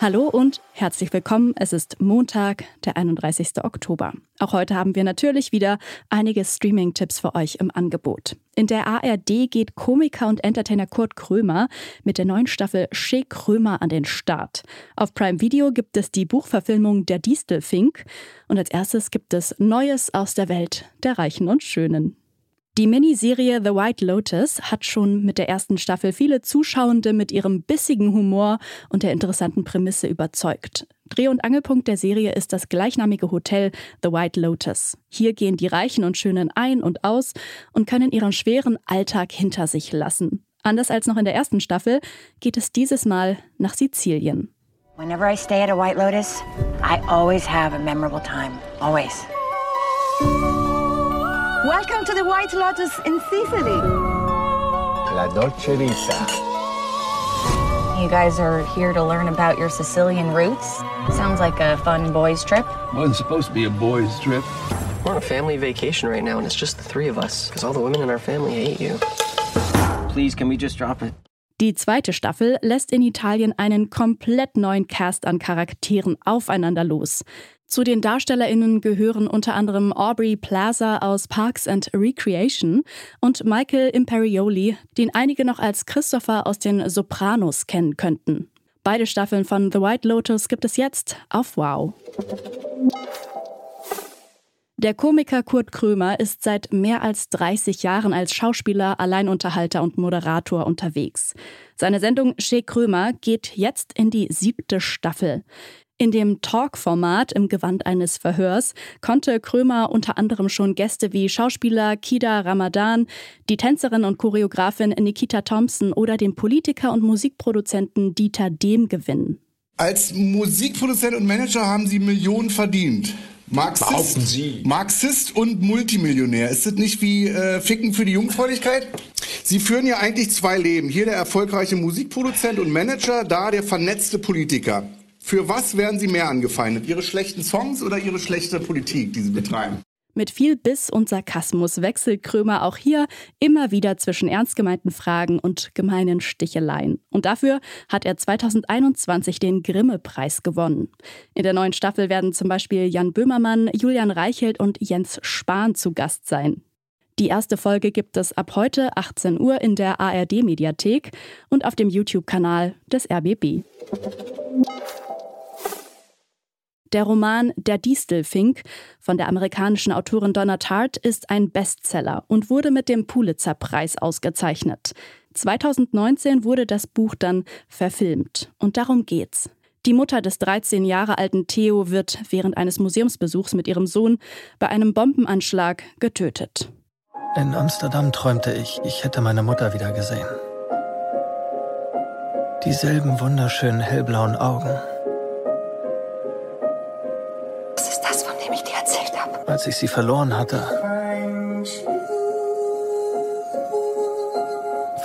Hallo und herzlich willkommen. Es ist Montag, der 31. Oktober. Auch heute haben wir natürlich wieder einige Streaming-Tipps für euch im Angebot. In der ARD geht Komiker und Entertainer Kurt Krömer mit der neuen Staffel Shea Krömer an den Start. Auf Prime Video gibt es die Buchverfilmung Der Distelfink und als erstes gibt es Neues aus der Welt der Reichen und Schönen. Die Miniserie The White Lotus hat schon mit der ersten Staffel viele Zuschauende mit ihrem bissigen Humor und der interessanten Prämisse überzeugt. Dreh- und Angelpunkt der Serie ist das gleichnamige Hotel The White Lotus. Hier gehen die Reichen und Schönen ein und aus und können ihren schweren Alltag hinter sich lassen. Anders als noch in der ersten Staffel geht es dieses Mal nach Sizilien. Whenever I stay at a White Lotus, I always have a memorable time. Always. Welcome to the White Lotus in Sicily. La Dolce Vita. You guys are here to learn about your Sicilian roots. Sounds like a fun boys' trip. Wasn't supposed to be a boys' trip. We're on a family vacation right now, and it's just the three of us, because all the women in our family hate you. Please, can we just drop it? Die zweite Staffel lässt in Italien einen komplett neuen Cast an Charakteren aufeinander los. Zu den DarstellerInnen gehören unter anderem Aubrey Plaza aus Parks and Recreation und Michael Imperioli, den einige noch als Christopher aus den Sopranos kennen könnten. Beide Staffeln von The White Lotus gibt es jetzt auf Wow. Der Komiker Kurt Krömer ist seit mehr als 30 Jahren als Schauspieler, Alleinunterhalter und Moderator unterwegs. Seine Sendung Chez Krömer geht jetzt in die siebte Staffel. In dem Talk-Format im Gewand eines Verhörs konnte Krömer unter anderem schon Gäste wie Schauspieler Kida Ramadan, die Tänzerin und Choreografin Nikita Thompson oder den Politiker und Musikproduzenten Dieter Dehm gewinnen. Als Musikproduzent und Manager haben Sie Millionen verdient. Marxist. Marxist und Multimillionär. Ist das nicht wie äh, Ficken für die Jungfräulichkeit? Sie führen ja eigentlich zwei Leben. Hier der erfolgreiche Musikproduzent und Manager, da der vernetzte Politiker. Für was werden Sie mehr angefeindet? Ihre schlechten Songs oder Ihre schlechte Politik, die Sie betreiben? Mit viel Biss und Sarkasmus wechselt Krömer auch hier immer wieder zwischen ernst gemeinten Fragen und gemeinen Sticheleien. Und dafür hat er 2021 den Grimme-Preis gewonnen. In der neuen Staffel werden zum Beispiel Jan Böhmermann, Julian Reichelt und Jens Spahn zu Gast sein. Die erste Folge gibt es ab heute 18 Uhr in der ARD-Mediathek und auf dem YouTube-Kanal des RBB. Der Roman Der Distelfink von der amerikanischen Autorin Donna Tartt ist ein Bestseller und wurde mit dem Pulitzer-Preis ausgezeichnet. 2019 wurde das Buch dann verfilmt. Und darum geht's. Die Mutter des 13 Jahre alten Theo wird während eines Museumsbesuchs mit ihrem Sohn bei einem Bombenanschlag getötet. In Amsterdam träumte ich, ich hätte meine Mutter wieder gesehen. Dieselben wunderschönen hellblauen Augen. Erzählt habe? Als ich sie verloren hatte,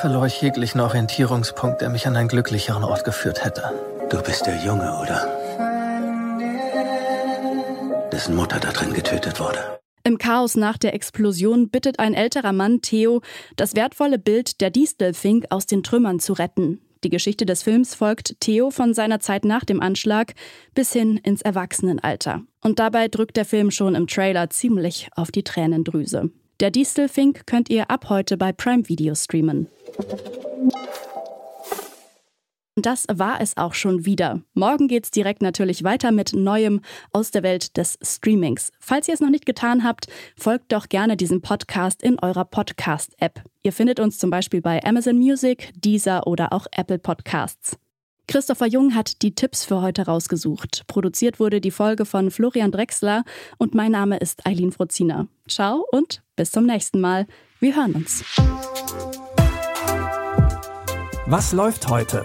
verlor ich jeglichen Orientierungspunkt, der mich an einen glücklicheren Ort geführt hätte. Du bist der Junge, oder? Dessen Mutter da drin getötet wurde. Im Chaos nach der Explosion bittet ein älterer Mann Theo, das wertvolle Bild der Distelfink aus den Trümmern zu retten. Die Geschichte des Films folgt Theo von seiner Zeit nach dem Anschlag bis hin ins Erwachsenenalter. Und dabei drückt der Film schon im Trailer ziemlich auf die Tränendrüse. Der Distelfink könnt ihr ab heute bei Prime Video streamen. Und das war es auch schon wieder. Morgen geht's direkt natürlich weiter mit Neuem aus der Welt des Streamings. Falls ihr es noch nicht getan habt, folgt doch gerne diesem Podcast in eurer Podcast-App. Ihr findet uns zum Beispiel bei Amazon Music, Deezer oder auch Apple Podcasts. Christopher Jung hat die Tipps für heute rausgesucht. Produziert wurde die Folge von Florian Drexler und mein Name ist Eileen Frozina. Ciao und bis zum nächsten Mal. Wir hören uns. Was läuft heute?